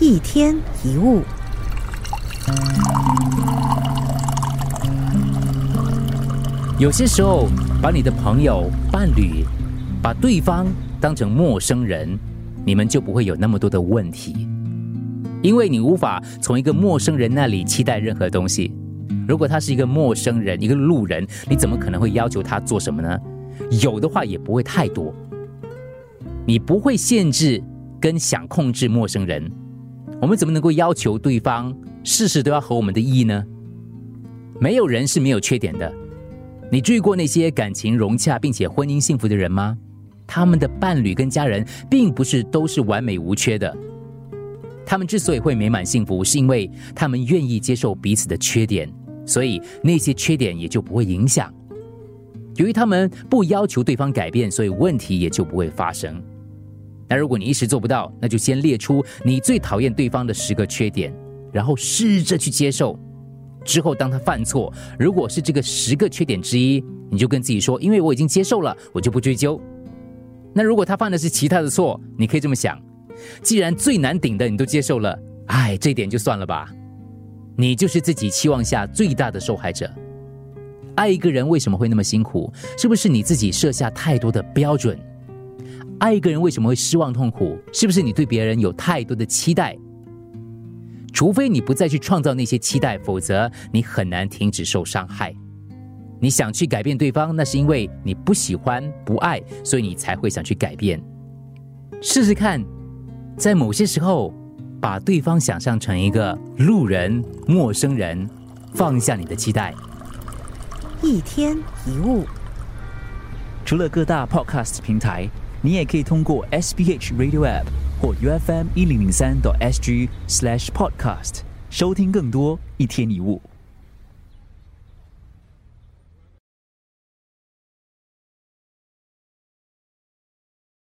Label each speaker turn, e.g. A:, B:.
A: 一天一物。
B: 有些时候，把你的朋友、伴侣，把对方当成陌生人，你们就不会有那么多的问题，因为你无法从一个陌生人那里期待任何东西。如果他是一个陌生人、一个路人，你怎么可能会要求他做什么呢？有的话也不会太多。你不会限制跟想控制陌生人，我们怎么能够要求对方事事都要合我们的意呢？没有人是没有缺点的。你注意过那些感情融洽并且婚姻幸福的人吗？他们的伴侣跟家人并不是都是完美无缺的。他们之所以会美满幸福，是因为他们愿意接受彼此的缺点，所以那些缺点也就不会影响。由于他们不要求对方改变，所以问题也就不会发生。如果你一时做不到，那就先列出你最讨厌对方的十个缺点，然后试着去接受。之后，当他犯错，如果是这个十个缺点之一，你就跟自己说：“因为我已经接受了，我就不追究。”那如果他犯的是其他的错，你可以这么想：既然最难顶的你都接受了，哎，这点就算了吧。你就是自己期望下最大的受害者。爱一个人为什么会那么辛苦？是不是你自己设下太多的标准？爱一个人为什么会失望痛苦？是不是你对别人有太多的期待？除非你不再去创造那些期待，否则你很难停止受伤害。你想去改变对方，那是因为你不喜欢、不爱，所以你才会想去改变。试试看，在某些时候，把对方想象成一个路人、陌生人，放下你的期待。
A: 一天一物，
C: 除了各大 Podcast 平台。你也可以通过 SBH Radio App 或 UFM 一零零三 SG Slash Podcast 收听更多一天一物。